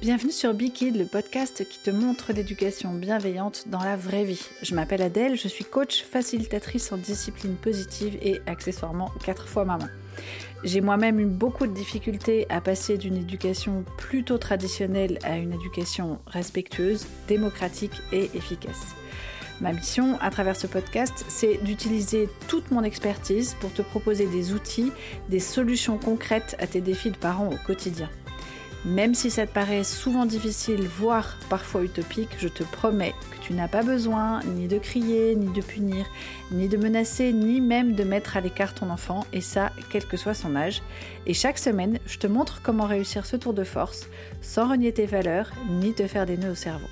Bienvenue sur Bikid, le podcast qui te montre l'éducation bienveillante dans la vraie vie. Je m'appelle Adèle, je suis coach facilitatrice en discipline positive et accessoirement quatre fois maman. J'ai moi-même eu beaucoup de difficultés à passer d'une éducation plutôt traditionnelle à une éducation respectueuse, démocratique et efficace. Ma mission à travers ce podcast, c'est d'utiliser toute mon expertise pour te proposer des outils, des solutions concrètes à tes défis de parents au quotidien. Même si ça te paraît souvent difficile, voire parfois utopique, je te promets que tu n'as pas besoin ni de crier, ni de punir, ni de menacer, ni même de mettre à l'écart ton enfant, et ça, quel que soit son âge. Et chaque semaine, je te montre comment réussir ce tour de force sans renier tes valeurs, ni te faire des nœuds au cerveau.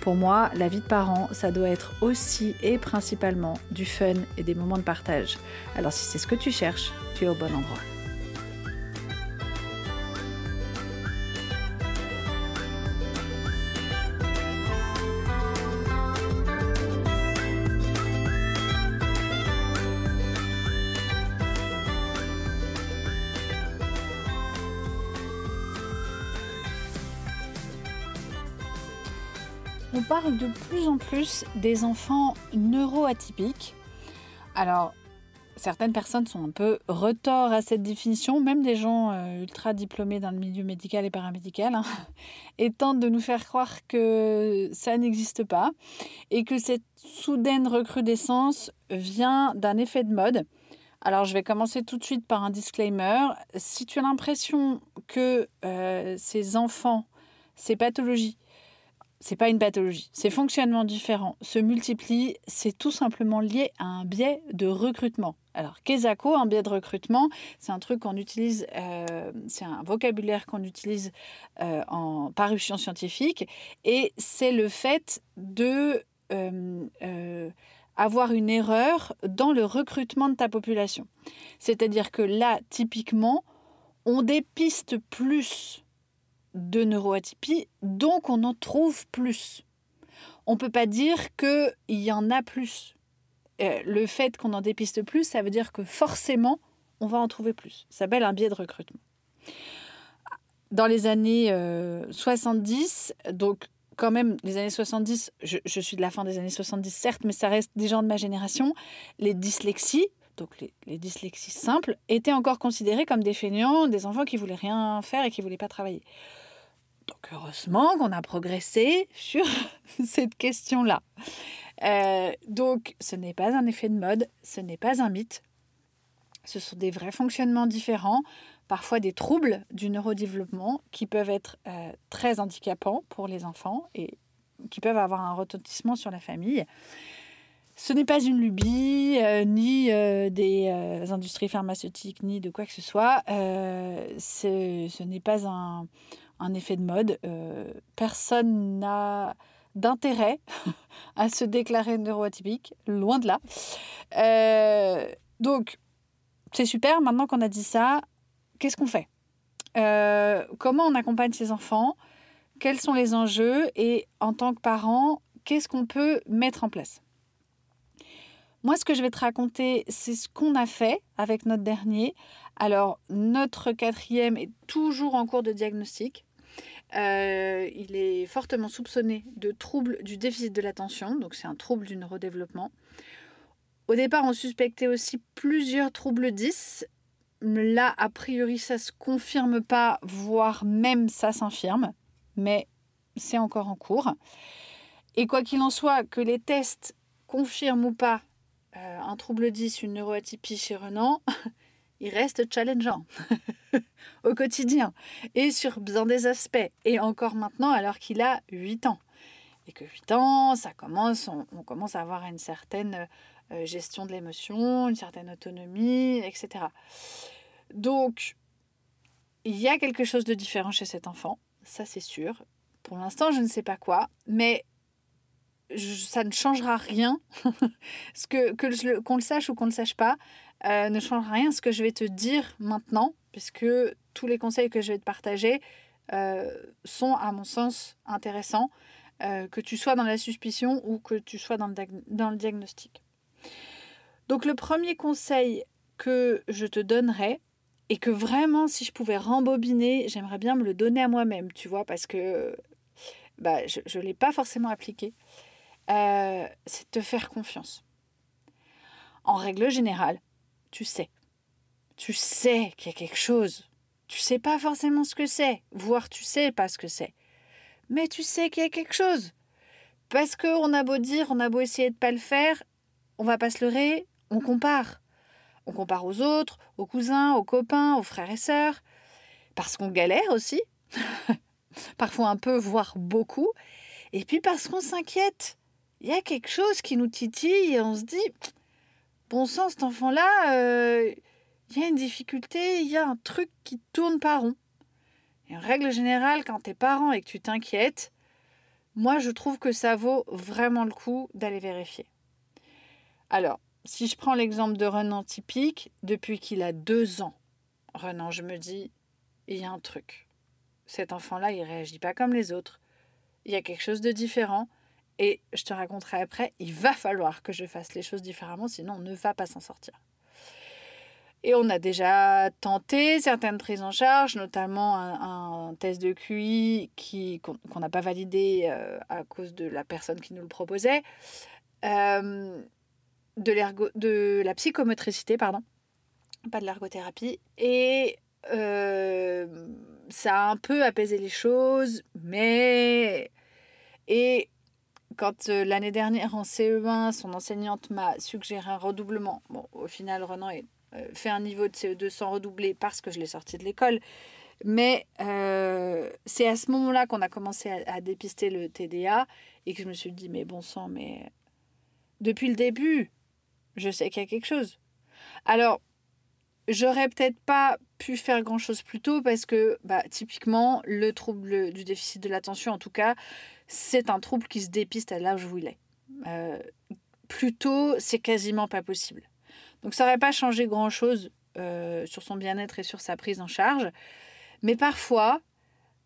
Pour moi, la vie de parent, ça doit être aussi et principalement du fun et des moments de partage. Alors si c'est ce que tu cherches, tu es au bon endroit. On parle de plus en plus des enfants neuroatypiques. Alors, certaines personnes sont un peu retors à cette définition, même des gens euh, ultra diplômés dans le milieu médical et paramédical, hein, et tentent de nous faire croire que ça n'existe pas et que cette soudaine recrudescence vient d'un effet de mode. Alors, je vais commencer tout de suite par un disclaimer. Si tu as l'impression que euh, ces enfants, ces pathologies, c'est pas une pathologie, ces fonctionnements différents se multiplient, c'est tout simplement lié à un biais de recrutement. Alors, Kesako, un biais de recrutement, c'est un truc qu'on utilise, euh, c'est un vocabulaire qu'on utilise euh, en parution scientifique, et c'est le fait de euh, avoir une erreur dans le recrutement de ta population. C'est-à-dire que là, typiquement, on dépiste plus de neuroatypie, donc on en trouve plus. On ne peut pas dire qu'il y en a plus. Euh, le fait qu'on en dépiste plus, ça veut dire que forcément, on va en trouver plus. Ça s'appelle un biais de recrutement. Dans les années 70, euh, donc quand même, les années 70, je, suis de la fin des années 70, certes, mais ça reste des gens de ma génération, les dyslexies, donc les, dyslexies simples, étaient encore considérées comme des feignants, des enfants qui voulaient rien faire et qui voulaient pas travailler. Donc heureusement qu'on a progressé sur cette question-là. Euh, donc ce n'est pas un effet de mode, ce n'est pas un mythe. Ce sont des vrais fonctionnements différents, parfois des troubles du neurodéveloppement qui peuvent être euh, très handicapants pour les enfants et qui peuvent avoir un retentissement sur la famille. Ce n'est pas une lubie, euh, ni des industries pharmaceutiques, ni de quoi que ce soit. ce n'est pas un, un effet de mode. Euh, personne n'a d'intérêt à se déclarer neuroatypique, loin de là. Euh, donc, c'est super, maintenant qu'on a dit ça, qu'est-ce qu'on fait? Euh, Comment on accompagne ces enfants? Quels sont les enjeux? Et en tant que parent, qu'est-ce qu'on peut mettre en place? Moi, ce que je vais te raconter, c'est ce qu'on a fait avec notre dernier. Alors, notre quatrième est toujours en cours de diagnostic. Euh, il est fortement soupçonné de troubles du déficit de l'attention, donc c'est un trouble du neurodéveloppement. Au départ, on suspectait aussi plusieurs troubles 10. Là, a priori, ça se confirme pas, voire même ça s'infirme, mais c'est encore en cours. Et quoi qu'il en soit, que les tests confirment ou pas euh, un trouble 10, une neuroatypie chez Renan, il reste challengeant au quotidien et sur bien des aspects. Et encore maintenant, alors qu'il a 8 ans. Et que 8 ans, ça commence, on, commence à avoir une certaine euh, gestion de l'émotion, une certaine autonomie, etc. Donc, il y a quelque chose de différent chez cet enfant, ça c'est sûr. Pour l'instant, je ne sais pas quoi, mais ça ne changera rien. Ce que, que qu'on le sache ou qu'on ne le sache pas, euh, ne change rien ce que je vais te dire maintenant, puisque tous les conseils que je vais te partager euh, sont, à mon sens, intéressants, euh, que tu sois dans la suspicion ou que tu sois dans le, diagnostic. Donc le premier conseil que je te donnerai, et que vraiment, si je pouvais rembobiner, j'aimerais bien me le donner à moi-même, tu vois, parce que bah, je ne l'ai pas forcément appliqué, c'est te faire confiance. En règle générale, tu sais. Tu sais qu'il y a quelque chose. Tu sais pas forcément ce que c'est, voire tu sais pas ce que c'est. Mais tu sais qu'il y a quelque chose. Parce qu'on a beau dire, on a beau essayer de pas le faire, on va pas se leurrer, on compare. On compare aux autres, aux cousins, aux copains, aux frères et sœurs. Parce qu'on galère aussi. Parfois un peu, voire beaucoup. Et puis parce qu'on s'inquiète. Il y a quelque chose qui nous titille et on se dit, bon sang, cet enfant-là, euh, il y a une difficulté, il y a un truc qui tourne pas rond. Et en règle générale, quand t'es parent et que tu t'inquiètes, moi je trouve que ça vaut vraiment le coup d'aller vérifier. Alors, si je prends l'exemple de Renan typique, depuis qu'il a deux ans, Renan, je me dis, il y a un truc. Cet enfant-là, il réagit pas comme les autres. Il y a quelque chose de différent. Et je te raconterai après, il va falloir que je fasse les choses différemment, sinon on ne va pas s'en sortir. Et on a déjà tenté certaines prises en charge, notamment un, test de QI qu'on n'a pas validé euh, à cause de la personne qui nous le proposait. Euh, de, de la psychomotricité, pardon, pas de l'ergothérapie. Et euh, ça a un peu apaisé les choses, mais... Et quand euh, l'année dernière en CE1, son enseignante m'a suggéré un redoublement, bon, au final, Renan a euh, fait un niveau de CE2 sans redoubler parce que je l'ai sorti de l'école. Mais c'est à ce moment-là qu'on a commencé à, dépister le TDA et que je me suis dit, mais bon sang, mais depuis le début, je sais qu'il y a quelque chose. Alors, j'aurais peut-être pas pu faire grand-chose plus tôt parce que, bah, typiquement, le trouble du déficit de l'attention, en tout cas, c'est un trouble qui se dépiste à l'âge où il est. Euh, plus tôt, c'est quasiment pas possible. Donc, ça n'aurait pas changé grand-chose euh, sur son bien-être et sur sa prise en charge. Mais parfois,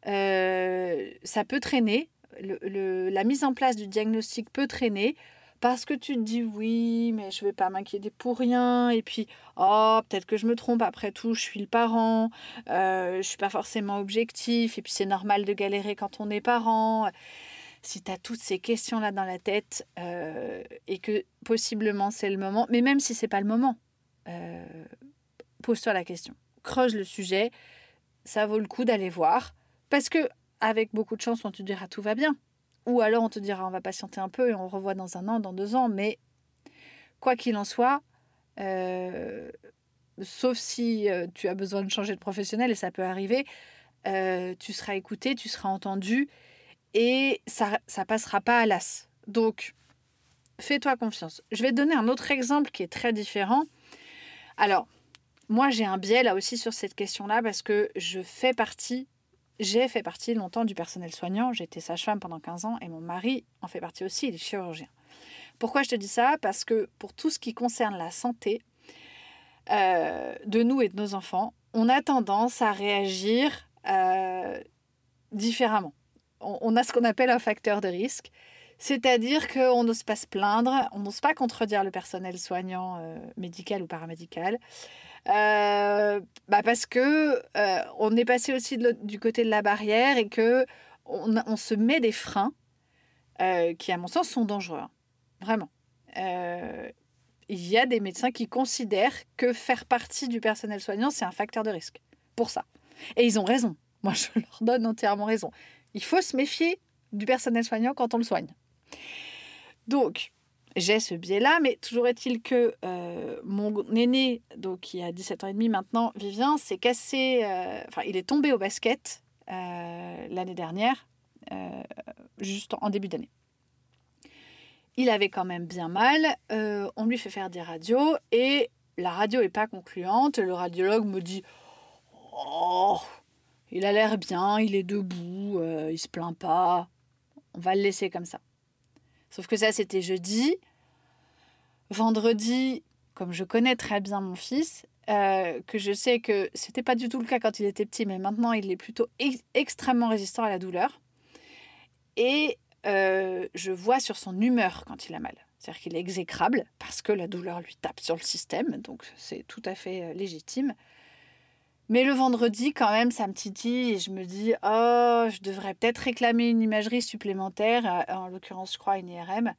euh, ça peut traîner. la mise en place du diagnostic peut traîner parce que tu te dis oui, mais je vais pas m'inquiéter pour rien. Et puis, oh, peut-être que je me trompe. Après tout, je suis le parent. Euh, je suis pas forcément objectif. Et puis, c'est normal de galérer quand on est parent. Si tu as toutes ces questions-là dans la tête euh, et que possiblement c'est le moment, mais même si c'est pas le moment, euh, pose-toi la question. Creuse le sujet. Ça vaut le coup d'aller voir. Parce que, avec beaucoup de chance, on te dira tout va bien. Ou alors on te dira on va patienter un peu et on revoit dans un an, dans deux ans. Mais quoi qu'il en soit, euh, sauf si euh, tu as besoin de changer de professionnel, et ça peut arriver, euh, tu seras écouté, tu seras entendu et ça ne passera pas à l'as. Donc, fais-toi confiance. Je vais te donner un autre exemple qui est très différent. Alors, moi, j'ai un biais là aussi sur cette question-là parce que je fais partie j'ai fait partie longtemps du personnel soignant. J'étais sage-femme pendant 15 ans et mon mari en fait partie aussi, il est chirurgien. Pourquoi je te dis ça? Parce que pour tout ce qui concerne la santé euh, de nous et de nos enfants, on a tendance à réagir euh, différemment. On, a ce qu'on appelle un facteur de risque. C'est-à-dire qu'on n'ose pas se plaindre, on n'ose pas contredire le personnel soignant euh, médical ou paramédical. Euh, bah parce que euh, on est passé aussi du côté de la barrière et que on, on se met des freins euh, qui, à mon sens, sont dangereux. Hein. Vraiment. Il y a des médecins qui considèrent que faire partie du personnel soignant, c'est un facteur de risque. Pour ça. Et ils ont raison. Moi, je leur donne entièrement raison. Il faut se méfier du personnel soignant quand on le soigne. Donc, j'ai ce biais-là, mais toujours est-il que euh, mon aîné, donc qui a 17 ans et demi maintenant, Vivien, s'est cassé, euh, enfin il est tombé au basket euh, l'année dernière, juste en, début d'année. Il avait quand même bien mal, on lui fait faire des radios et la radio n'est pas concluante. Le radiologue me dit Oh, il a l'air bien, il est debout, il se plaint pas, on va le laisser comme ça. Sauf que ça, c'était jeudi. Vendredi, comme je connais très bien mon fils, euh, que je sais que c'était pas du tout le cas quand il était petit, mais maintenant il est plutôt extrêmement résistant à la douleur. Et euh, je vois sur son humeur quand il a mal. C'est-à-dire qu'il est exécrable parce que la douleur lui tape sur le système, donc c'est tout à fait euh, légitime. Mais le vendredi, quand même, ça me titille et je me dis, oh, je devrais peut-être réclamer une imagerie supplémentaire, en l'occurrence, je crois, une IRM.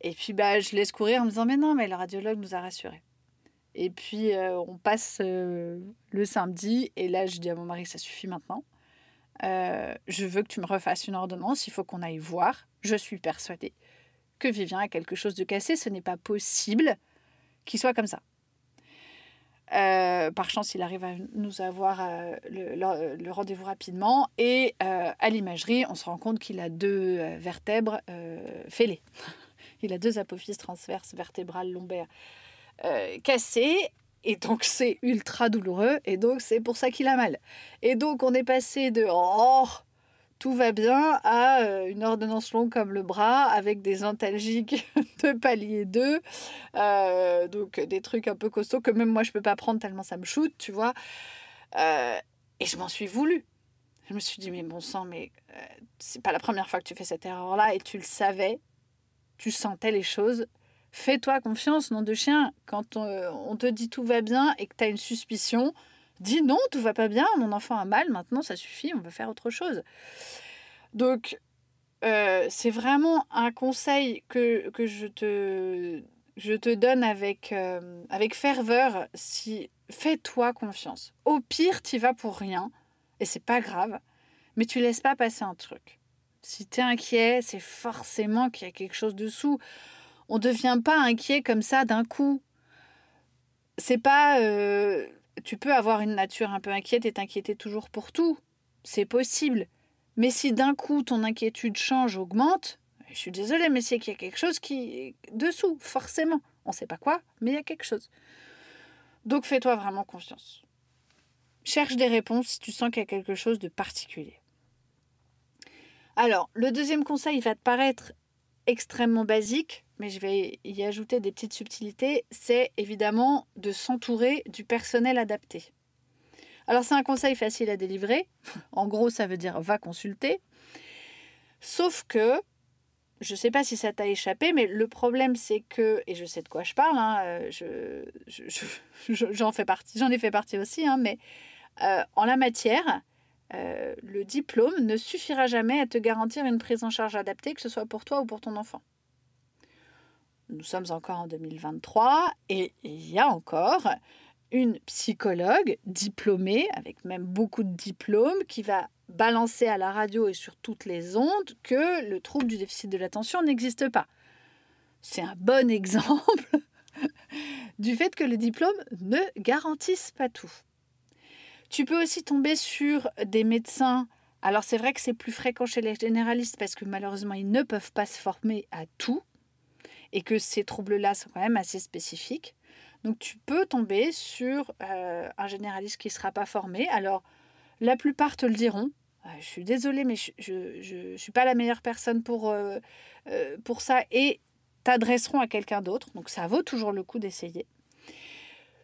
Et puis, bah, je laisse courir en me disant, mais non, mais le radiologue nous a rassurés. Et puis, euh, on passe euh, le samedi, et là, je dis à mon mari, ça suffit maintenant. Euh, je veux que tu me refasses une ordonnance, il faut qu'on aille voir. Je suis persuadée que Vivien a quelque chose de cassé. Ce n'est pas possible qu'il soit comme ça. Euh, par chance, il arrive à nous avoir euh, le, rendez-vous rapidement. Et euh, à l'imagerie, on se rend compte qu'il a deux vertèbres fêlées. il a deux apophyses transverses vertébrales lombaires cassées. Et donc, c'est ultra douloureux. Et donc, c'est pour ça qu'il a mal. Et donc, on est passé de oh, tout va bien à euh, une ordonnance longue comme le bras avec des antalgiques de palier 2. Euh, donc des trucs un peu costauds que même moi je peux pas prendre tellement ça me shoot, tu vois. Euh, et je m'en suis voulu. Je me suis dit, mais bon sang, mais c'est pas la première fois que tu fais cette erreur-là et tu le savais, tu sentais les choses. Fais-toi confiance, nom de chien. Quand on, te dit tout va bien et que tu as une suspicion, Dis non, tout va pas bien, mon enfant a mal, maintenant ça suffit, on va faire autre chose. Donc, euh, c'est vraiment un conseil que, que je, te, je te donne avec, euh, avec ferveur. Si, Fais-toi confiance. Au pire, tu vas pour rien, et c'est pas grave, mais tu laisses pas passer un truc. Si tu es inquiet, c'est forcément qu'il y a quelque chose dessous. On ne devient pas inquiet comme ça d'un coup. C'est pas. Euh, tu peux avoir une nature un peu inquiète et t'inquiéter toujours pour tout. C'est possible. Mais si d'un coup ton inquiétude change, augmente, je suis désolée, mais c'est qu'il y a quelque chose qui est dessous, forcément. On ne sait pas quoi, mais il y a quelque chose. Donc fais-toi vraiment confiance. Cherche des réponses si tu sens qu'il y a quelque chose de particulier. Alors, le deuxième conseil va te paraître extrêmement basique, mais je vais y ajouter des petites subtilités, c'est évidemment de s'entourer du personnel adapté. Alors c'est un conseil facile à délivrer, en gros ça veut dire va consulter, sauf que, je ne sais pas si ça t'a échappé, mais le problème c'est que, et je sais de quoi je parle, j'en ai fait partie aussi, hein, mais euh, en la matière, euh, le diplôme ne suffira jamais à te garantir une prise en charge adaptée, que ce soit pour toi ou pour ton enfant nous sommes encore en 2023 et il y a encore une psychologue diplômée, avec même beaucoup de diplômes, qui va balancer à la radio et sur toutes les ondes que le trouble du déficit de l'attention n'existe pas. C'est un bon exemple du fait que le diplôme ne garantisse pas tout. Tu peux aussi tomber sur des médecins. Alors c'est vrai que c'est plus fréquent chez les généralistes parce que malheureusement ils ne peuvent pas se former à tout et que ces troubles-là sont quand même assez spécifiques. Donc tu peux tomber sur euh, un généraliste qui ne sera pas formé. Alors la plupart te le diront. Euh, je suis désolée, mais je ne suis pas la meilleure personne pour, euh, pour ça et t'adresseront à quelqu'un d'autre. Donc ça vaut toujours le coup d'essayer.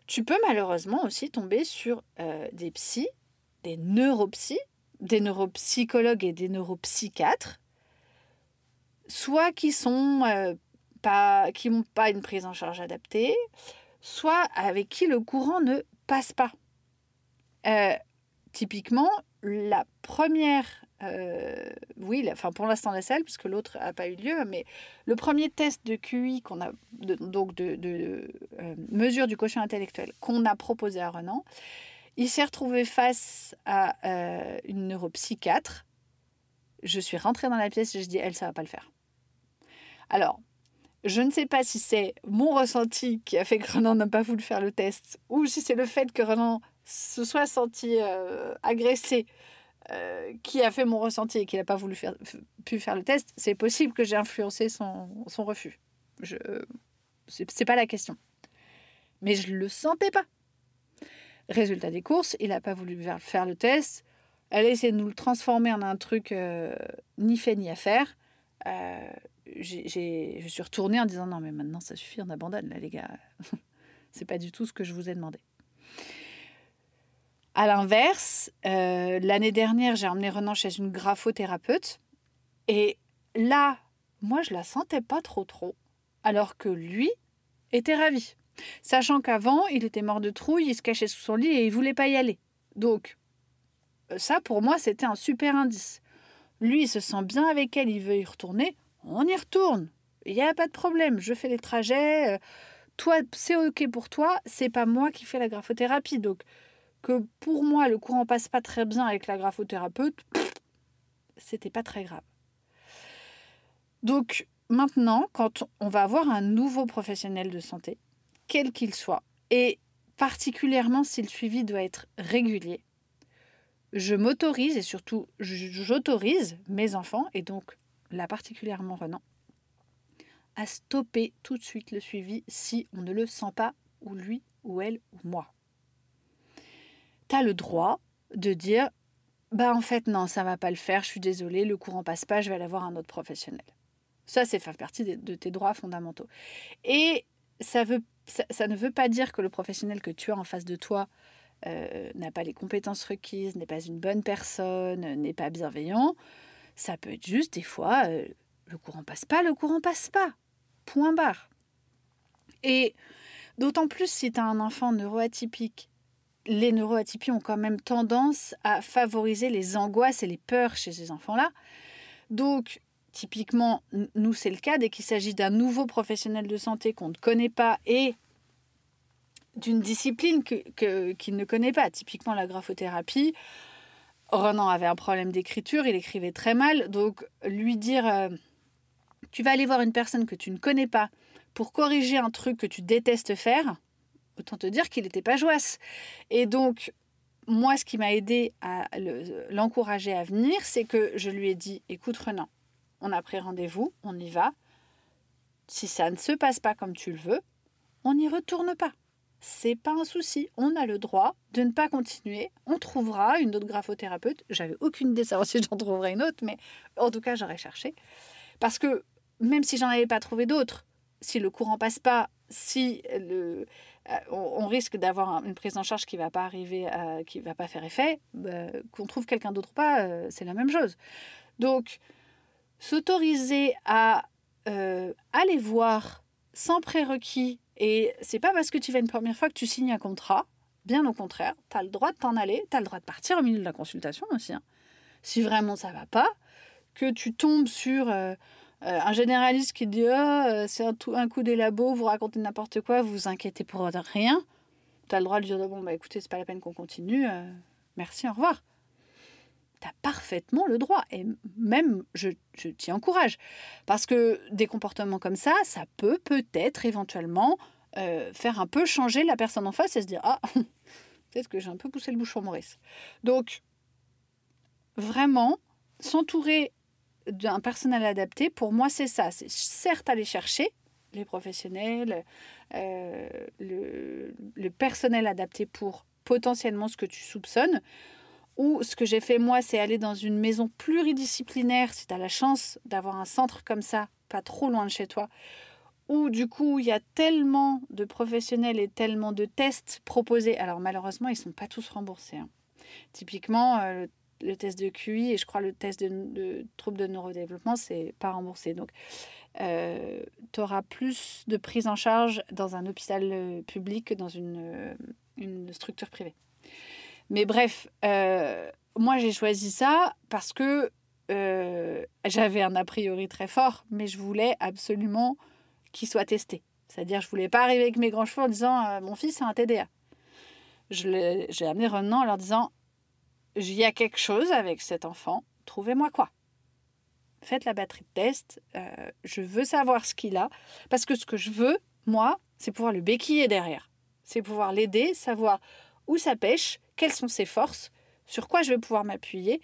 Tu peux malheureusement aussi tomber sur des psys, des neuropsys, des neuropsychologues et des neuropsychiatres, soit qui sont pas, qui n'ont pas une prise en charge adaptée, soit avec qui le courant ne passe pas. Euh, typiquement, la première, euh, oui, enfin pour l'instant la seule, puisque l'autre n'a pas eu lieu, mais le premier test de QI qu'on a, donc de, euh, mesure du quotient intellectuel qu'on a proposé à Renan, il s'est retrouvé face à une neuropsychiatre. Je suis rentrée dans la pièce et je dis, elle, ça va pas le faire. Alors, je ne sais pas si c'est mon ressenti qui a fait que Renan n'a pas voulu faire le test ou si c'est le fait que Renan se soit senti euh, agressé euh, qui a fait mon ressenti et qu'il n'a pas voulu faire, pu faire le test. C'est possible que j'ai influencé son, son refus. Je c'est pas la question. Mais je le sentais pas. Résultat des courses, il n'a pas voulu faire le test. Elle a essayé de nous le transformer en un truc euh, ni fait ni à faire je suis retournée en disant non mais maintenant ça suffit, on abandonne là les gars. c'est pas du tout ce que je vous ai demandé. À l'inverse, euh, l'année dernière, j'ai emmené Renan chez une graphothérapeute. Et là, moi, je la sentais pas trop trop. Alors que lui était ravi. Sachant qu'avant, il était mort de trouille, il se cachait sous son lit et il voulait pas y aller. Donc, ça, pour moi, c'était un super indice. Lui, il se sent bien avec elle, il veut y retourner, on y retourne. Il n'y a pas de problème, je fais les trajets. Euh, toi, c'est OK pour toi, c'est pas moi qui fais la graphothérapie. Donc, que pour moi, le courant passe pas très bien avec la graphothérapeute, c'était pas très grave. Donc, maintenant, quand on va avoir un nouveau professionnel de santé, quel qu'il soit, et particulièrement si le suivi doit être régulier, je m'autorise et surtout j'autorise mes enfants, et donc là particulièrement Renan, à stopper tout de suite le suivi si on ne le sent pas, ou lui, ou elle, ou moi. Tu as le droit de dire bah en fait non, ça va pas le faire, je suis désolée, le courant passe pas, je vais aller voir un autre professionnel. Ça, c'est faire partie de, tes droits fondamentaux. Et ça, veut, ça, ne veut pas dire que le professionnel que tu as en face de toi euh, n'a pas les compétences requises, n'est pas une bonne personne, n'est pas bienveillant. Ça peut être juste des fois, euh, le courant passe pas, le courant passe pas. Point barre. Et d'autant plus si tu as un enfant neuroatypique. Les neuroatypies ont quand même tendance à favoriser les angoisses et les peurs chez ces enfants-là. Donc, typiquement, nous, c'est le cas dès qu'il s'agit d'un nouveau professionnel de santé qu'on ne connaît pas et d'une discipline qu'il que, ne connaît pas. Typiquement la graphothérapie. Renan avait un problème d'écriture, il écrivait très mal. Donc lui dire euh, tu vas aller voir une personne que tu ne connais pas pour corriger un truc que tu détestes faire, autant te dire qu'il n'était pas joisse. Et donc moi, ce qui m'a aidé à l'encourager à venir, c'est que je lui ai dit écoute Renan, on a pris rendez-vous, on y va. Si ça ne se passe pas comme tu le veux, on n'y retourne pas c'est pas un souci. On a le droit de ne pas continuer. On trouvera une autre graphothérapeute. J'avais aucune idée de savoir si j'en trouverais une autre, mais en tout cas, j'aurais cherché. Parce que même si j'en avais pas trouvé d'autres, si le courant passe pas, si le, euh, on, risque d'avoir une prise en charge qui va pas arriver, qui va pas faire effet, bah, qu'on trouve quelqu'un d'autre ou pas, euh, c'est la même chose. Donc, s'autoriser à euh, aller voir sans prérequis et c'est pas parce que tu vas une première fois que tu signes un contrat. Bien au contraire, tu as le droit de t'en aller, tu as le droit de partir au milieu de la consultation aussi. Hein. Si vraiment ça va pas, que tu tombes sur euh, euh, un généraliste qui dit oh, c'est un, un, coup des labos, vous racontez n'importe quoi, vous vous inquiétez pour rien, tu as le droit de dire bon, bah écoutez, c'est pas la peine qu'on continue, merci, au revoir tu as parfaitement le droit. Et même, je, je t'y encourage. Parce que des comportements comme ça, ça peut peut-être éventuellement euh, faire un peu changer la personne en face et se dire Ah, peut-être que j'ai un peu poussé le bouchon Maurice. Donc, vraiment, s'entourer d'un personnel adapté, pour moi, c'est ça. C'est certes aller chercher les professionnels, euh, le, le personnel adapté pour potentiellement ce que tu soupçonnes. Ou ce que j'ai fait moi, c'est aller dans une maison pluridisciplinaire, si tu as la chance d'avoir un centre comme ça, pas trop loin de chez toi, où du coup il y a tellement de professionnels et tellement de tests proposés. Alors malheureusement, ils ne sont pas tous remboursés. Hein. Typiquement, euh, le test de QI et je crois le test de, troubles de neurodéveloppement, c'est pas remboursé. Donc, euh, tu auras plus de prise en charge dans un hôpital euh, public que dans une, une structure privée. Mais bref, euh, moi j'ai choisi ça parce que euh, j'avais un a priori très fort, mais je voulais absolument qu'il soit testé. C'est-à-dire, je voulais pas arriver avec mes grands cheveux en disant euh, mon fils a un TDA. J'ai amené Renan en leur disant il y a quelque chose avec cet enfant, trouvez-moi quoi. Faites la batterie de test, je veux savoir ce qu'il a, parce que ce que je veux, moi, c'est pouvoir le béquiller derrière. C'est pouvoir l'aider, savoir où ça pêche, quelles sont ses forces, sur quoi je vais pouvoir m'appuyer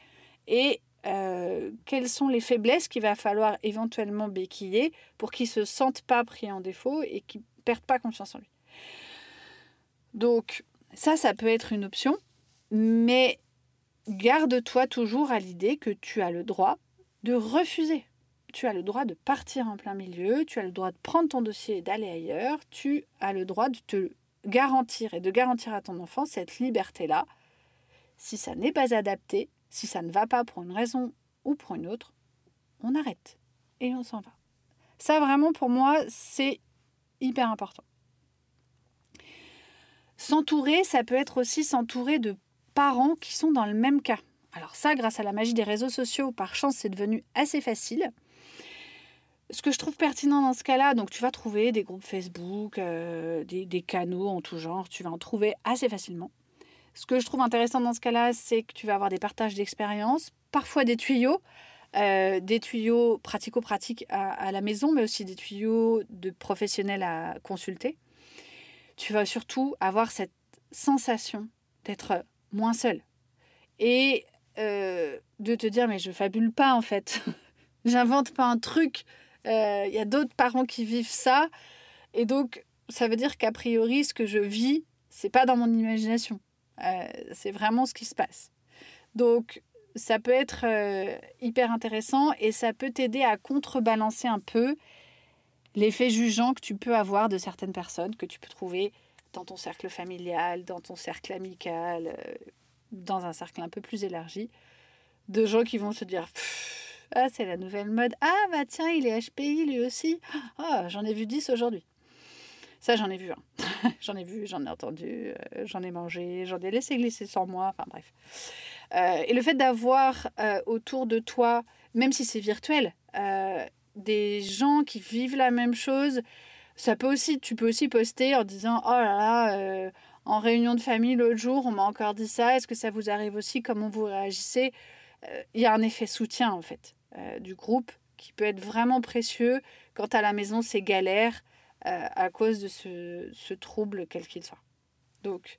et euh, quelles sont les faiblesses qu'il va falloir éventuellement béquiller pour qu'il ne se sente pas pris en défaut et qu'il ne perde pas confiance en lui. Donc ça, ça peut être une option, mais garde-toi toujours à l'idée que tu as le droit de refuser. Tu as le droit de partir en plein milieu, tu as le droit de prendre ton dossier et d'aller ailleurs, tu as le droit de te garantir et de garantir à ton enfant cette liberté-là. Si ça n'est pas adapté, si ça ne va pas pour une raison ou pour une autre, on arrête et on s'en va. Ça vraiment pour moi, c'est hyper important. S'entourer, ça peut être aussi s'entourer de parents qui sont dans le même cas. Alors ça, grâce à la magie des réseaux sociaux, par chance, c'est devenu assez facile. Ce que je trouve pertinent dans ce cas-là, donc tu vas trouver des groupes Facebook, euh, des, canaux en tout genre, tu vas en trouver assez facilement. Ce que je trouve intéressant dans ce cas-là, c'est que tu vas avoir des partages d'expériences, parfois des tuyaux, euh, des tuyaux pratico-pratiques à, la maison, mais aussi des tuyaux de professionnels à consulter. Tu vas surtout avoir cette sensation d'être moins seul et euh, de te dire mais je fabule pas en fait, j'invente pas un truc, il euh, y a d'autres parents qui vivent ça. Et donc, ça veut dire qu'a priori, ce que je vis, c'est pas dans mon imagination. Euh, c'est vraiment ce qui se passe. Donc, ça peut être euh, hyper intéressant et ça peut t'aider à contrebalancer un peu l'effet jugeant que tu peux avoir de certaines personnes que tu peux trouver dans ton cercle familial, dans ton cercle amical, dans un cercle un peu plus élargi, de gens qui vont se dire ah, c'est la nouvelle mode. Ah, bah tiens, il est HPI lui aussi. Ah, j'en ai vu 10 aujourd'hui. Ça, j'en ai vu un. j'en ai vu, j'en ai entendu, euh, j'en ai mangé, j'en ai laissé glisser sans moi. Enfin, bref. Euh, et le fait d'avoir euh, autour de toi, même si c'est virtuel, des gens qui vivent la même chose, ça peut aussi, tu peux aussi poster en disant Oh là là, en réunion de famille l'autre jour, on m'a encore dit ça. Est-ce que ça vous arrive aussi Comment vous réagissez? Il y a un effet soutien en fait. Euh, du groupe qui peut être vraiment précieux quand à la maison c'est galère euh, à cause de ce, trouble quel qu'il soit. Donc,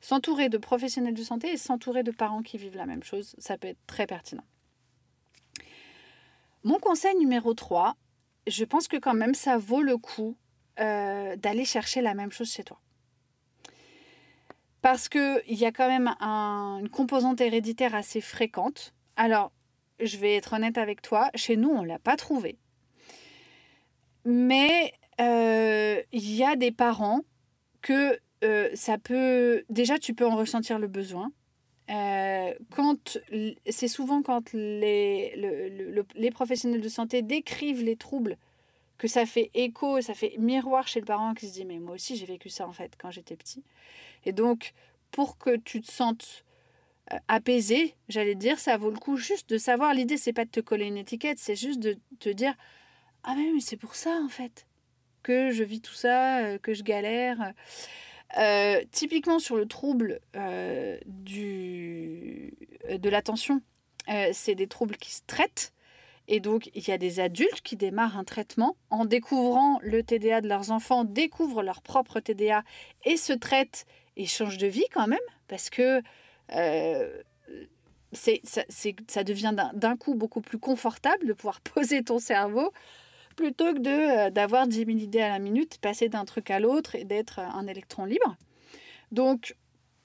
s'entourer de professionnels de santé et s'entourer de parents qui vivent la même chose, ça peut être très pertinent. Mon conseil numéro 3, je pense que quand même ça vaut le coup euh, d'aller chercher la même chose chez toi. Parce qu'il y a quand même une composante héréditaire assez fréquente. Alors, je vais être honnête avec toi, chez nous, on ne l'a pas trouvé. Mais euh, il y a des parents que euh, ça peut... Déjà, tu peux en ressentir le besoin. Euh, quand c'est souvent quand les, les professionnels de santé décrivent les troubles que ça fait écho, ça fait miroir chez le parent qui se dit mais moi aussi j'ai vécu ça en fait quand j'étais petit. Et donc pour que tu te sentes apaisé, j'allais dire, ça vaut le coup juste de savoir. L'idée, c'est pas de te coller une étiquette, c'est juste de te dire Ah, mais c'est pour ça, en fait, que je vis tout ça, euh, que je galère. Euh, typiquement, sur le trouble du, de l'attention, c'est des troubles qui se traitent. Et donc, il y a des adultes qui démarrent un traitement en découvrant le TDA de leurs enfants, découvrent leur propre TDA et se traitent et changent de vie quand même, parce que euh, c'est, ça, devient d'un coup beaucoup plus confortable de pouvoir poser ton cerveau plutôt que euh, d'avoir 10 000 idées à la minute, passer d'un truc à l'autre et d'être un électron libre. Donc,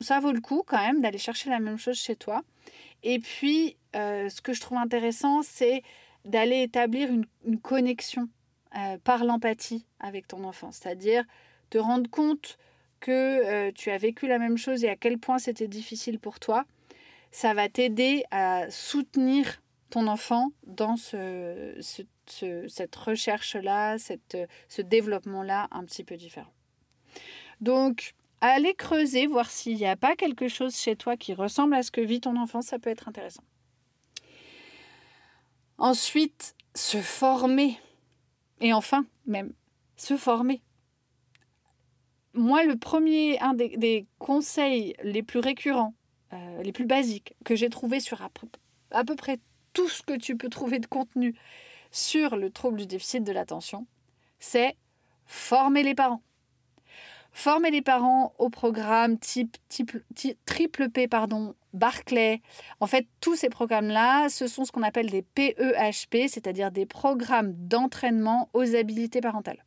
ça vaut le coup quand même d'aller chercher la même chose chez toi. Et puis, euh, ce que je trouve intéressant, c'est d'aller établir une connexion par l'empathie avec ton enfant. C'est-à-dire te rendre compte que euh, tu as vécu la même chose et à quel point c'était difficile pour toi, ça va t'aider à soutenir ton enfant dans ce, cette recherche-là, ce développement-là un petit peu différent. Donc, aller creuser, voir s'il n'y a pas quelque chose chez toi qui ressemble à ce que vit ton enfant, ça peut être intéressant. Ensuite, se former. Et enfin, même, se former moi, le premier, un des, conseils les plus récurrents, euh, les plus basiques que j'ai trouvé sur à peu, près tout ce que tu peux trouver de contenu sur le trouble du déficit de l'attention, c'est former les parents. Former les parents au programme type, triple P, pardon, Barclay. En fait, tous ces programmes-là, ce sont ce qu'on appelle des PEHP, c'est-à-dire des programmes d'entraînement aux habilités parentales.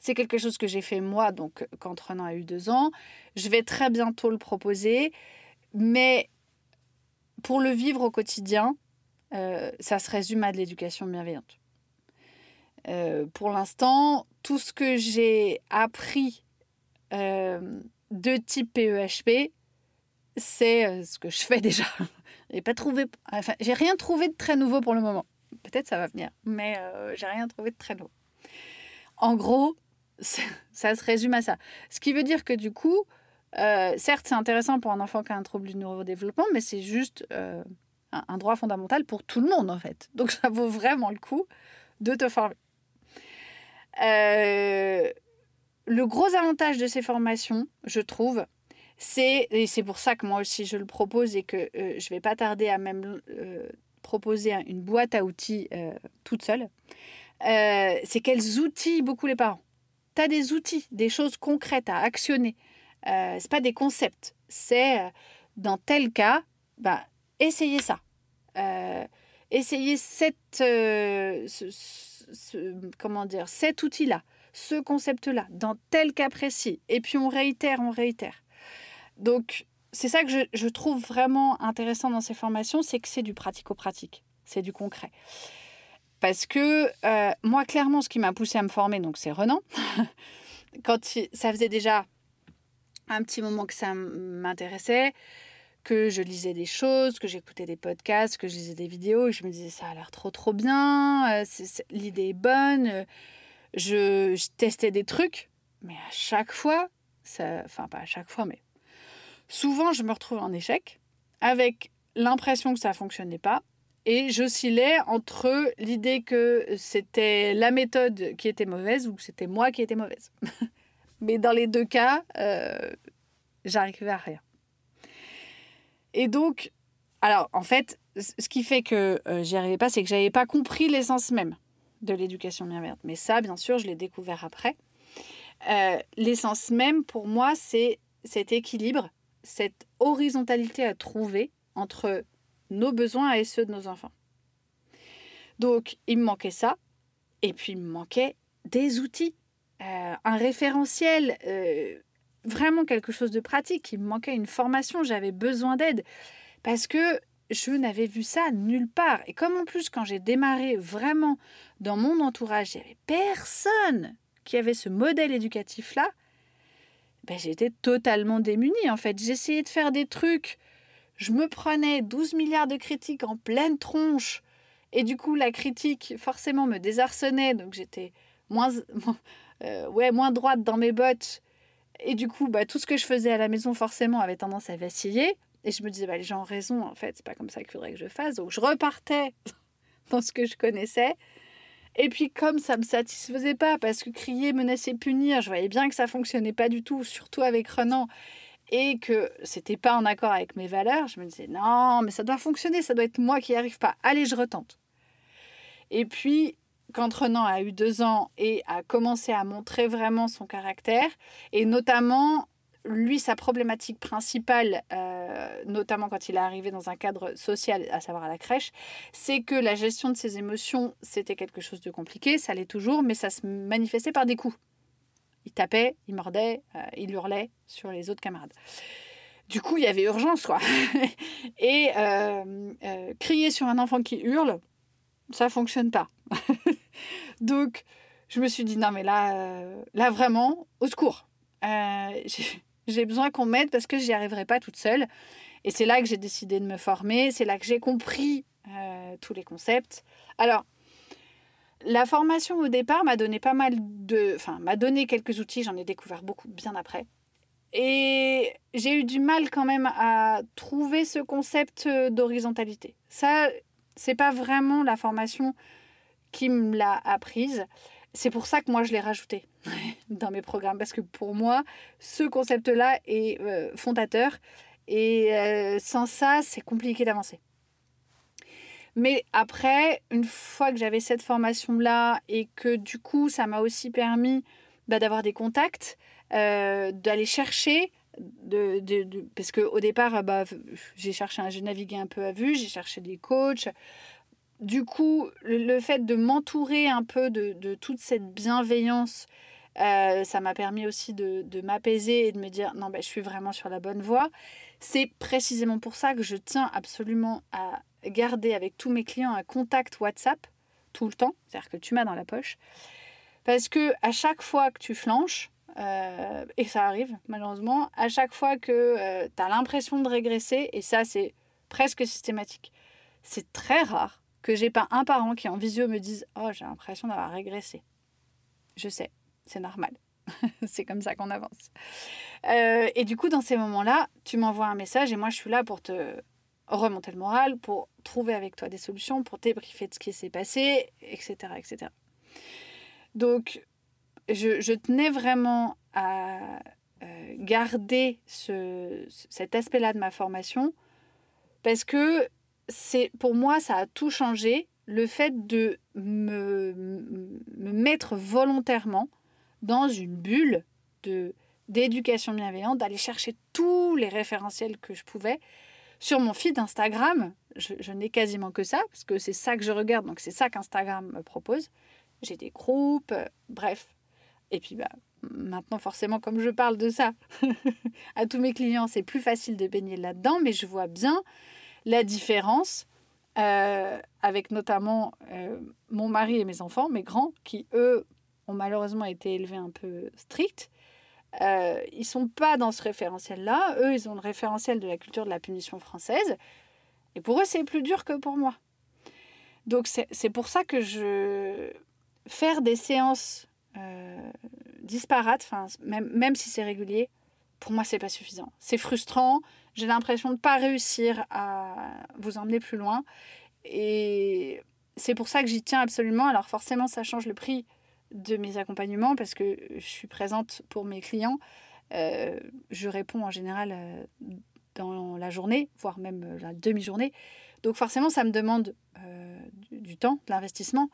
C'est quelque chose que j'ai fait moi, donc quand Renan a eu deux ans. Je vais très bientôt le proposer, mais pour le vivre au quotidien, euh, ça se résume à de l'éducation bienveillante. Euh, pour l'instant, tout ce que j'ai appris euh, de type PEHP, c'est ce que je fais déjà. j'ai pas trouvé, enfin, j'ai rien trouvé de très nouveau pour le moment. Peut-être ça va venir, mais j'ai rien trouvé de très nouveau. En gros, ça se résume à ça. Ce qui veut dire que du coup, Euh, certes, c'est intéressant pour un enfant qui a un trouble du neurodéveloppement, mais c'est juste euh, un, droit fondamental pour tout le monde, en fait. Donc, ça vaut vraiment le coup de te former. Euh, le gros avantage de ces formations, je trouve, c'est, et c'est pour ça que moi aussi je le propose et que je vais pas tarder à même proposer une boîte à outils toute seule, c'est qu'elles outillent beaucoup les parents. Tu as des outils, des choses concrètes à actionner euh, c'est pas des concepts. C'est euh, dans tel cas, bah, essayez ça. Euh, essayez cette, euh, comment dire, cet outil-là, ce concept-là, dans tel cas précis. Et puis on réitère, on réitère. Donc c'est ça que je, je, trouve vraiment intéressant dans ces formations, c'est que c'est du pratico-pratique, c'est du concret. Parce que moi, clairement, ce qui m'a poussé à me former, donc c'est Renan. Quand ça faisait déjà un petit moment que ça m'intéressait, que je lisais des choses, que j'écoutais des podcasts, que je lisais des vidéos, et je me disais ça a l'air trop trop bien, euh, l'idée est bonne, euh, je, testais des trucs, mais à chaque fois, ça, enfin pas à chaque fois, mais souvent je me retrouvais en échec, avec l'impression que ça fonctionnait pas, et j'oscillais entre l'idée que c'était la méthode qui était mauvaise ou que c'était moi qui étais mauvaise. Mais dans les deux cas, euh, j'arrivais à rien. Et donc, alors en fait, ce qui fait que euh, j'y arrivais pas, c'est que j'avais pas compris l'essence même de l'éducation bienveillante. Mais ça, bien sûr, je l'ai découvert après. Euh, l'essence même, pour moi, c'est cet équilibre, cette horizontalité à trouver entre nos besoins et ceux de nos enfants. Donc, il me manquait ça, et puis il me manquait des outils. Euh, un référentiel, euh, vraiment quelque chose de pratique. Il me manquait une formation, j'avais besoin d'aide parce que je n'avais vu ça nulle part. Et comme en plus, quand j'ai démarré vraiment dans mon entourage, il n'y avait personne qui avait ce modèle éducatif-là, ben, j'étais totalement démunie en fait. J'essayais de faire des trucs, je me prenais 12 milliards de critiques en pleine tronche. Et du coup, la critique, forcément, me désarçonnait. Donc, j'étais moins, euh, ouais, moins droite dans mes bottes. Et du coup, bah, tout ce que je faisais à la maison, forcément, avait tendance à vaciller. Et je me disais, bah, les gens ont raison, en fait, c'est pas comme ça qu'il faudrait que je fasse. Donc, je repartais dans ce que je connaissais. Et puis, comme ça me satisfaisait pas, parce que crier, menacer, punir, je voyais bien que ça fonctionnait pas du tout, surtout avec Renan, et que c'était pas en accord avec mes valeurs, je me disais, non, mais ça doit fonctionner, ça doit être moi qui n'y arrive pas. Allez, je retente. Et puis, quand Renan a eu deux ans et a commencé à montrer vraiment son caractère, et notamment, lui, sa problématique principale, euh, notamment quand il est arrivé dans un cadre social, à savoir à la crèche, c'est que la gestion de ses émotions, c'était quelque chose de compliqué, ça l'est toujours, mais ça se manifestait par des coups. Il tapait, il mordait, euh, il hurlait sur les autres camarades. Du coup, il y avait urgence, quoi. et euh, crier sur un enfant qui hurle, ça fonctionne pas. Donc, je me suis dit, non, mais là, euh, là vraiment, au secours. Euh, j'ai besoin qu'on m'aide parce que j'y arriverai pas toute seule. Et c'est là que j'ai décidé de me former, c'est là que j'ai compris euh, tous les concepts. Alors, la formation au départ m'a donné pas mal de... Enfin, m'a donné quelques outils, j'en ai découvert beaucoup bien après. Et j'ai eu du mal quand même à trouver ce concept d'horizontalité. Ça, c'est pas vraiment la formation qui me l'a apprise. C'est pour ça que moi je l'ai rajouté dans mes programmes parce que pour moi ce concept-là est euh, fondateur et euh, sans ça c'est compliqué d'avancer. Mais après, une fois que j'avais cette formation-là et que du coup ça m'a aussi permis bah, d'avoir des contacts, euh, d'aller chercher de, de, parce qu'au départ, bah, j'ai cherché, j'ai navigué un peu à vue, j'ai cherché des coachs. Du coup, le, fait de m'entourer un peu de, de, toute cette bienveillance, euh, ça m'a permis aussi de, m'apaiser et de me dire non, ben, je suis vraiment sur la bonne voie. C'est précisément pour ça que je tiens absolument à garder avec tous mes clients un contact WhatsApp tout le temps, c'est-à-dire que tu m'as dans la poche. Parce que à chaque fois que tu flanches, euh, et ça arrive malheureusement, à chaque fois que euh, tu as l'impression de régresser, et ça c'est presque systématique, c'est très rare que j'ai pas un parent qui en visio me dise Oh, j'ai l'impression d'avoir régressé. Je sais, c'est normal. c'est comme ça qu'on avance. Euh, et du coup, dans ces moments-là, tu m'envoies un message et moi, je suis là pour te remonter le moral, pour trouver avec toi des solutions, pour débriefer de ce qui s'est passé, etc. etc. Donc, je, tenais vraiment à euh, garder ce, cet aspect-là de ma formation parce que c'est pour moi, ça a tout changé. Le fait de me mettre volontairement dans une bulle de d'éducation bienveillante, d'aller chercher tous les référentiels que je pouvais. Sur mon feed Instagram, je, n'ai quasiment que ça, parce que c'est ça que je regarde, donc c'est ça qu'Instagram me propose. J'ai des groupes, euh, bref. Et puis bah, maintenant, forcément, comme je parle de ça à tous mes clients, c'est plus facile de baigner là-dedans, mais je vois bien la différence euh, avec notamment euh, mon mari et mes enfants, mes grands, qui eux ont malheureusement été élevés un peu stricts. Euh, ils sont pas dans ce référentiel-là. Eux, ils ont le référentiel de la culture de la punition française. Et pour eux, c'est plus dur que pour moi. Donc c'est pour ça que je... Faire des séances euh, disparates, même, même si c'est régulier, pour moi, c'est pas suffisant. C'est frustrant. J'ai l'impression de ne pas réussir à vous emmener plus loin. Et c'est pour ça que j'y tiens absolument. Alors forcément, ça change le prix de mes accompagnements parce que je suis présente pour mes clients. Euh, je réponds en général euh, dans la journée, voire même euh, la demi-journée. Donc forcément, ça me demande du, temps, de l'investissement.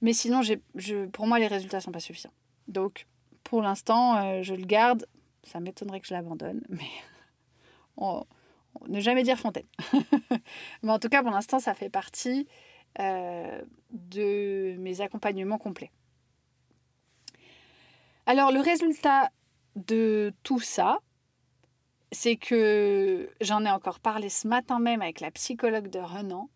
Mais sinon, je, pour moi, les résultats ne sont pas suffisants. Donc pour l'instant, je le garde. Ça m'étonnerait que je l'abandonne, mais ne jamais dire fontaine. mais en tout cas, pour l'instant, ça fait partie de mes accompagnements complets. Alors le résultat de tout ça, c'est que j'en ai encore parlé ce matin même avec la psychologue de Renan,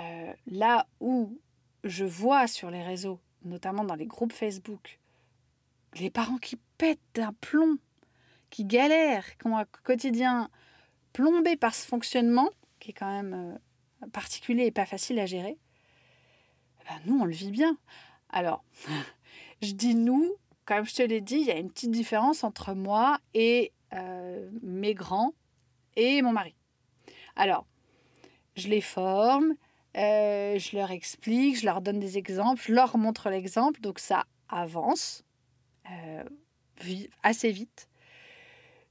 euh, là où je vois sur les réseaux, notamment dans les groupes Facebook, les parents qui pètent d'un plomb, qui galèrent, qui ont un quotidien plombé par ce fonctionnement, qui est quand même euh, particulier et pas facile à gérer, eh ben nous, on le vit bien. Alors, je dis nous, comme je te l'ai dit, il y a une petite différence entre moi et euh, mes grands et mon mari. Alors, je les forme, euh, je leur explique, je leur donne des exemples, je leur montre l'exemple, donc ça avance euh, assez vite.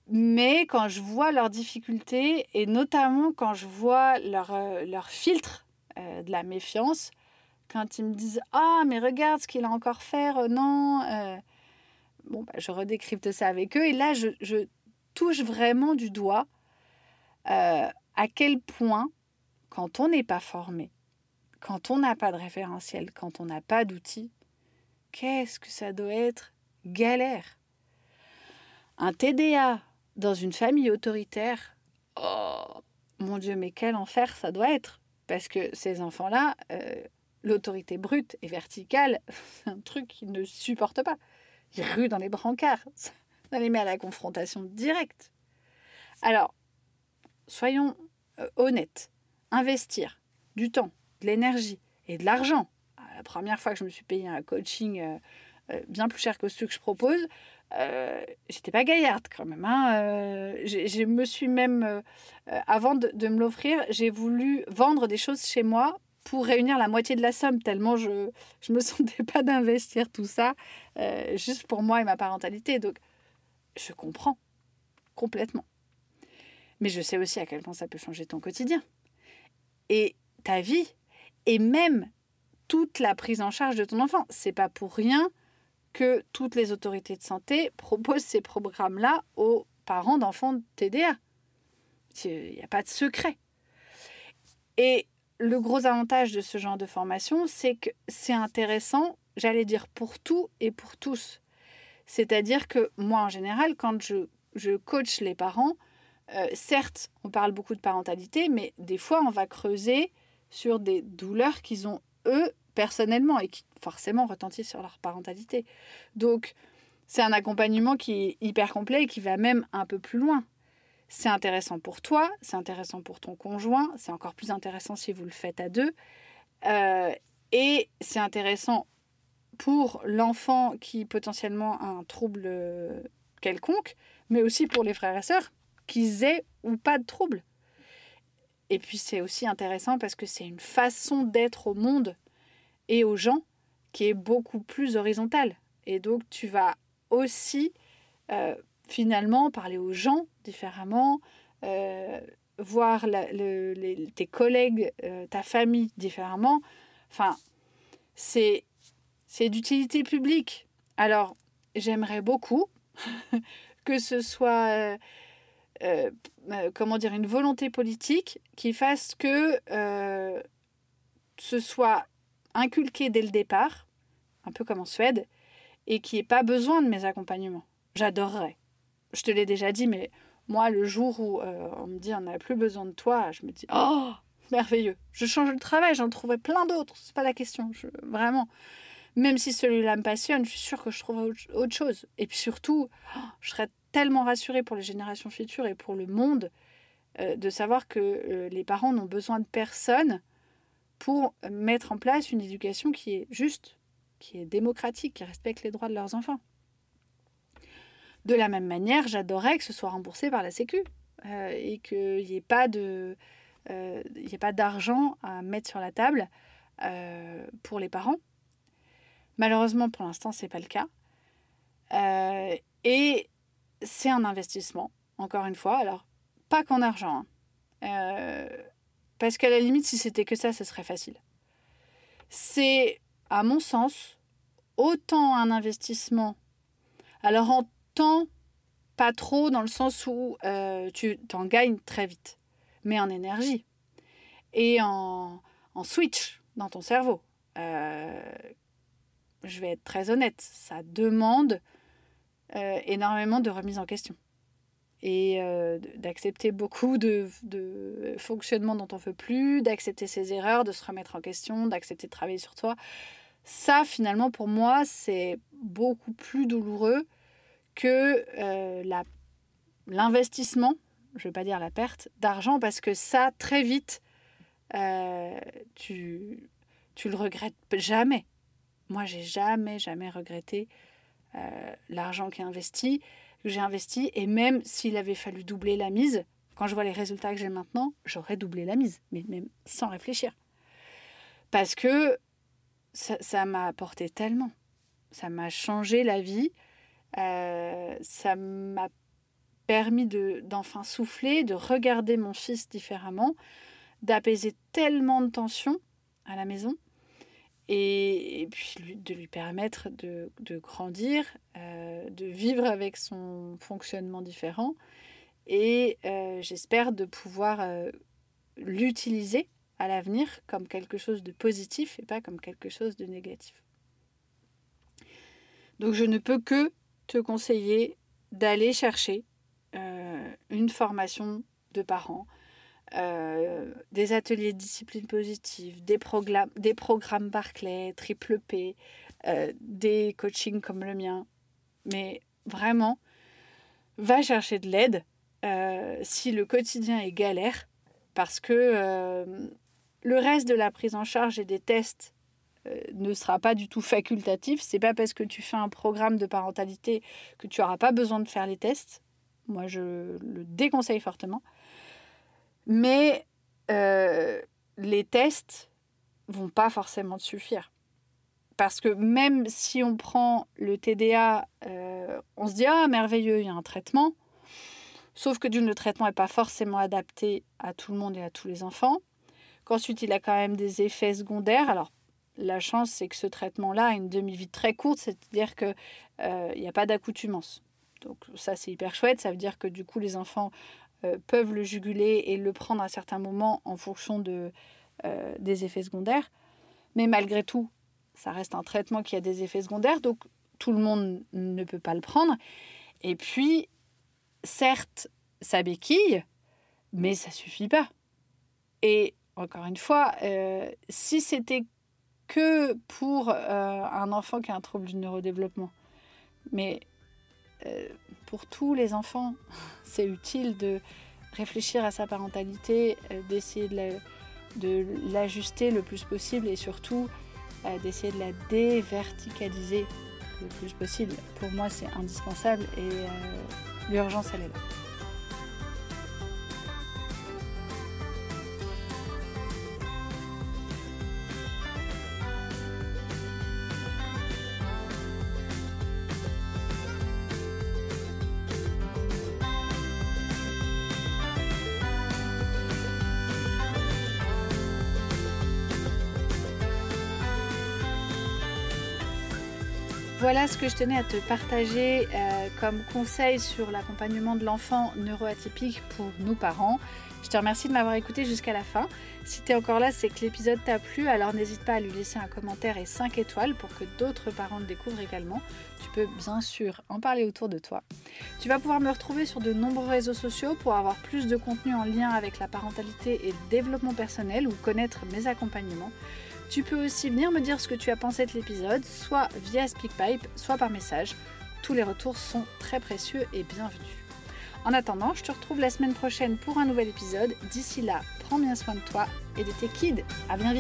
Mais quand je vois leurs difficultés, et notamment quand je vois leur, leur filtre de la méfiance, quand ils me disent Ah, mais regarde ce qu'il a encore fait, non bah, je redécrypte ça avec eux. Et là, je, touche vraiment du doigt euh, à quel point, quand on n'est pas formé, quand on n'a pas de référentiel, quand on n'a pas d'outils, qu'est-ce que ça doit être galère. Un TDA dans une famille autoritaire, oh mon Dieu, mais quel enfer ça doit être. Parce que ces enfants-là, euh, l'autorité brute et verticale, c'est un truc qu'ils ne supportent pas. Ruent dans les brancards. Ça les met à la confrontation directe. Alors, soyons euh, honnêtes. Investir du temps, de l'énergie et de l'argent. La première fois que je me suis payé un coaching euh, euh, bien plus cher que ce que je propose, j'étais pas gaillarde quand même. Hein. je me suis même, avant de, de me l'offrir, j'ai voulu vendre des choses chez moi pour réunir la moitié de la somme, tellement je ne me sentais pas d'investir tout ça euh, juste pour moi et ma parentalité. Donc, je comprends complètement. Mais je sais aussi à quel point ça peut changer ton quotidien et ta vie et même toute la prise en charge de ton enfant. C'est pas pour rien que toutes les autorités de santé proposent ces programmes-là aux parents d'enfants de TDA. Il n'y a pas de secret. Et le gros avantage de ce genre de formation, c'est que c'est intéressant, j'allais dire pour tout et pour tous. C'est-à-dire que moi, en général, quand je, je coach les parents, euh, certes, on parle beaucoup de parentalité, mais des fois, on va creuser sur des douleurs qu'ils ont, eux, personnellement, et qui forcément retentissent sur leur parentalité. Donc, c'est un accompagnement qui est hyper complet et qui va même un peu plus loin. C'est intéressant pour toi, c'est intéressant pour ton conjoint, c'est encore plus intéressant si vous le faites à deux. Euh, et c'est intéressant pour l'enfant qui potentiellement a un trouble euh, quelconque, mais aussi pour les frères et sœurs, qu'ils aient ou pas de trouble. Et puis c'est aussi intéressant parce que c'est une façon d'être au monde et aux gens qui est beaucoup plus horizontale. Et donc tu vas aussi euh, finalement parler aux gens différemment, euh, voir tes collègues, euh, ta famille différemment. Enfin, c'est d'utilité publique. Alors, j'aimerais beaucoup que ce soit, euh, comment dire, une volonté politique qui fasse que ce soit inculqué dès le départ, un peu comme en Suède, et qui n'y ait pas besoin de mes accompagnements. J'adorerais. Je te l'ai déjà dit, mais moi, le jour où euh, on me dit on n'a plus besoin de toi, je me dis oh, merveilleux. Je change de travail, j'en trouverai plein d'autres, c'est pas la question. vraiment. Même si celui-là me passionne, je suis sûre que je trouverai autre chose. Et puis surtout, oh, je serais tellement rassurée pour les générations futures et pour le monde euh, de savoir que euh, les parents n'ont besoin de personne pour mettre en place une éducation qui est juste, qui est démocratique, qui respecte les droits de leurs enfants. De la même manière, j'adorerais que ce soit remboursé par la Sécu euh, et qu'il n'y ait euh, pas d'argent à mettre sur la table euh, pour les parents. Malheureusement, pour l'instant, c'est pas le cas. et c'est un investissement, encore une fois. Alors, pas qu'en argent. Hein. parce qu'à la limite, si c'était que ça, ce serait facile. C'est, à mon sens, autant un investissement. Alors, en pas trop dans le sens où euh, tu t'en gagnes très vite, mais en énergie et en, switch dans ton cerveau. Euh, je vais être très honnête, ça demande euh, énormément de remise en question et d'accepter beaucoup de, de dont on ne veut plus, d'accepter ses erreurs, de se remettre en question, d'accepter de travailler sur toi. Ça, finalement, pour moi, c'est beaucoup plus douloureux que euh, l'investissement, je ne vais pas dire la perte, d'argent, parce que ça, très vite, euh, tu, tu le regrettes jamais. Moi, j'ai jamais, jamais regretté euh, l'argent qui est investi, que j'ai investi, et même s'il avait fallu doubler la mise, quand je vois les résultats que j'ai maintenant, j'aurais doublé la mise, mais même sans réfléchir. Parce que ça m'a apporté tellement. Ça m'a changé la vie. Euh, ça m'a permis d'enfin souffler, de regarder mon fils différemment, d'apaiser tellement de tensions à la maison et, puis de lui permettre de, grandir, euh, de vivre avec son fonctionnement différent et euh, j'espère de pouvoir l'utiliser à l'avenir comme quelque chose de positif et pas comme quelque chose de négatif. Donc je ne peux que te conseiller d'aller chercher euh, une formation de parents, euh, des ateliers de discipline positive, des, programmes, des Barclay, Triple P, euh, des coachings comme le mien. Mais vraiment, va chercher de l'aide si le quotidien est galère, parce que le reste de la prise en charge et des tests ne sera pas du tout facultatif. C'est pas parce que tu fais un programme de parentalité que tu n'auras pas besoin de faire les tests. Moi, je le déconseille fortement. Mais euh, les tests vont pas forcément te suffire. Parce que même si on prend le TDA, euh, on se dit ah merveilleux, il y a un traitement. Sauf que le traitement n'est pas forcément adapté à tout le monde et à tous les enfants. Qu'ensuite, il a quand même des effets secondaires. Alors, la chance, c'est que ce traitement-là a une demi-vie très courte, c'est-à-dire qu'il euh, n'y a pas d'accoutumance. Donc ça, c'est hyper chouette. Ça veut dire que du coup, les enfants euh, peuvent le juguler et le prendre à certains moments en fonction de, euh, des effets secondaires. Mais malgré tout, ça reste un traitement qui a des effets secondaires, donc tout le monde ne peut pas le prendre. Et puis, certes, ça béquille, mais ça suffit pas. Et encore une fois, si c'était que pour euh, un enfant qui a un trouble du neurodéveloppement. Mais euh, pour tous les enfants, c'est utile de réfléchir à sa parentalité, euh, d'essayer de l'ajuster le plus possible et surtout d'essayer de la déverticaliser le plus possible. Pour moi, c'est indispensable et l'urgence, elle est là. Voilà ce que je tenais à te partager euh, comme conseil sur l'accompagnement de l'enfant neuroatypique pour nous parents. Je te remercie de m'avoir écouté jusqu'à la fin. Si tu es encore là, c'est que l'épisode t'a plu, alors n'hésite pas à lui laisser un commentaire et 5 étoiles pour que d'autres parents le découvrent également. Tu peux bien sûr en parler autour de toi. Tu vas pouvoir me retrouver sur de nombreux réseaux sociaux pour avoir plus de contenu en lien avec la parentalité et le développement personnel ou connaître mes accompagnements. Tu peux aussi venir me dire ce que tu as pensé de l'épisode, soit via SpeakPipe, soit par message. Tous les retours sont très précieux et bienvenus. En attendant, je te retrouve la semaine prochaine pour un nouvel épisode. D'ici là, prends bien soin de toi et de tes kids. À bien